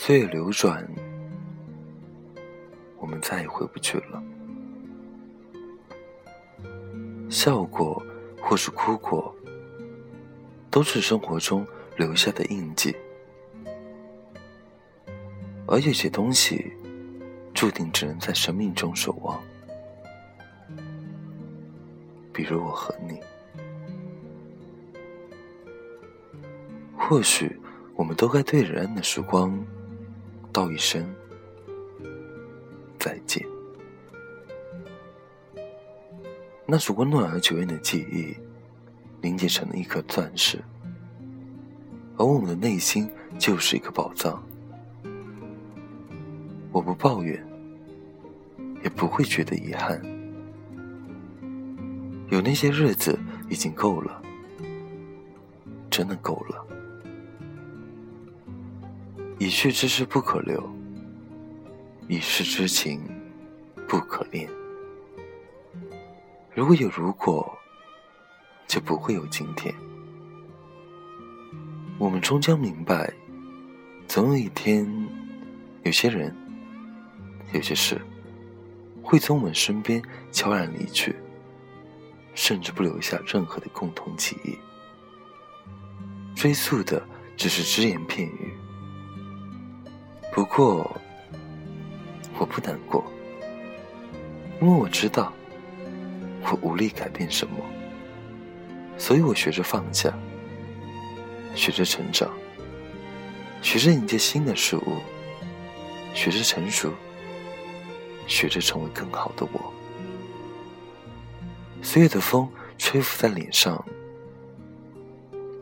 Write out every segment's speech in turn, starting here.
岁月流转，我们再也回不去了。笑过或是哭过，都是生活中留下的印记。而有些东西，注定只能在生命中守望。比如我和你，或许我们都该对人安的时光道一声再见。那是温暖而久远的记忆，凝结成了一颗钻石，而我们的内心就是一个宝藏。我不抱怨，也不会觉得遗憾。有那些日子已经够了，真的够了。已去之事不可留，已逝之情不可恋。如果有如果，就不会有今天。我们终将明白，总有一天，有些人，有些事，会从我们身边悄然离去。甚至不留下任何的共同记忆，追溯的只是只言片语。不过，我不难过，因为我知道我无力改变什么，所以我学着放下，学着成长，学着迎接新的事物，学着成熟，学着成为更好的我。岁月的风吹拂在脸上，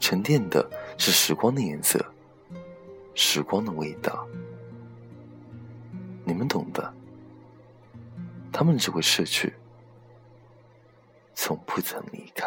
沉淀的是时光的颜色，时光的味道。你们懂的，他们只会逝去，从不曾离开。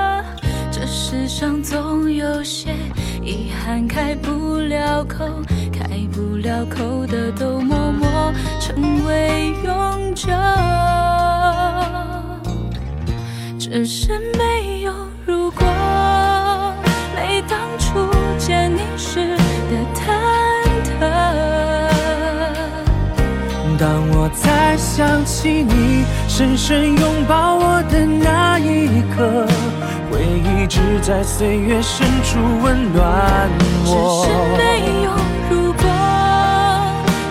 世上总有些遗憾开不了口，开不了口的都默默成为永久。只是没有我才想起你深深拥抱我的那一刻。回忆只在岁月深处温暖我。只是没有如果，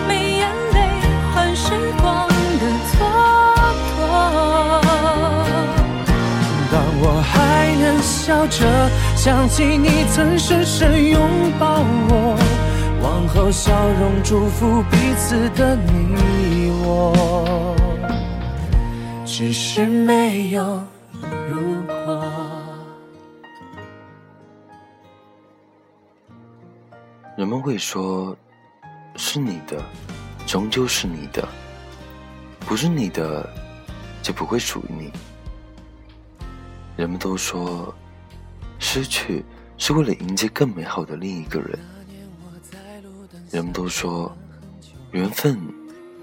没眼泪换时光的蹉跎。当我还能笑着想起你曾深深拥抱我，往后笑容祝福彼此的你我。只是没有如果。人们会说：“是你的，终究是你的；不是你的，就不会属于你。”人们都说，失去是为了迎接更美好的另一个人。人们都说，缘分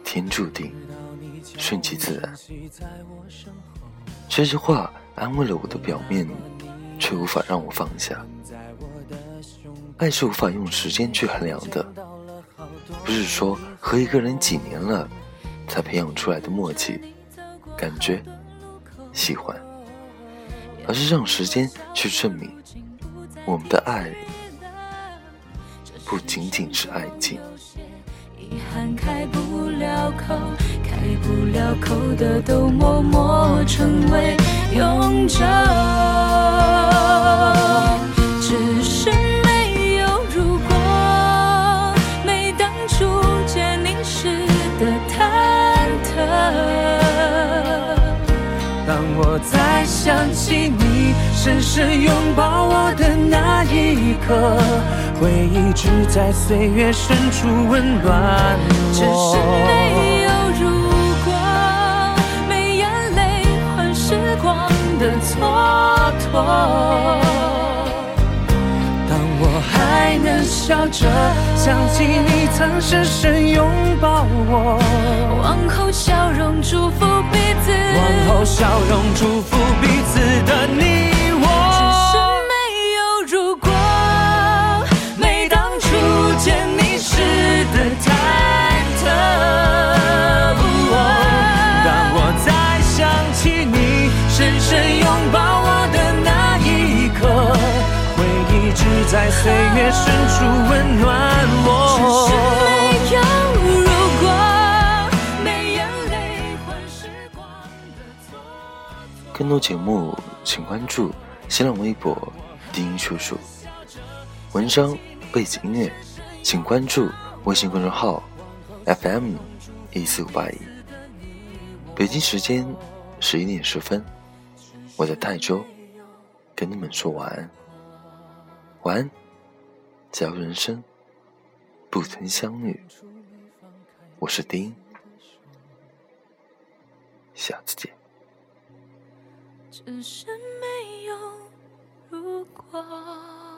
天注定，顺其自然。这句话安慰了我的表面，却无法让我放下。爱是无法用时间去衡量的，不是说和一个人几年了才培养出来的默契、感觉、喜欢，而是让时间去证明我们的爱不仅仅是爱情。遗憾开不了口，开不了口的，都默默成为永久。只是没有如果，没当初见你时的忐忑。当我再想起你深深拥抱我的那一刻，回忆只在岁月深处温暖我。想起你曾深深拥抱我，往后笑容祝福彼此，往后笑容祝福彼此的你。在岁月深处温暖我。更多节目，请关注新浪微博“低音叔叔”。文章、背景音乐，请关注微信公众号 “FM 一四五八一”。北京时间十一点十分，我在泰州跟你们说晚安。晚安，假如人生不曾相遇，我是丁，下次见。只是没有如果。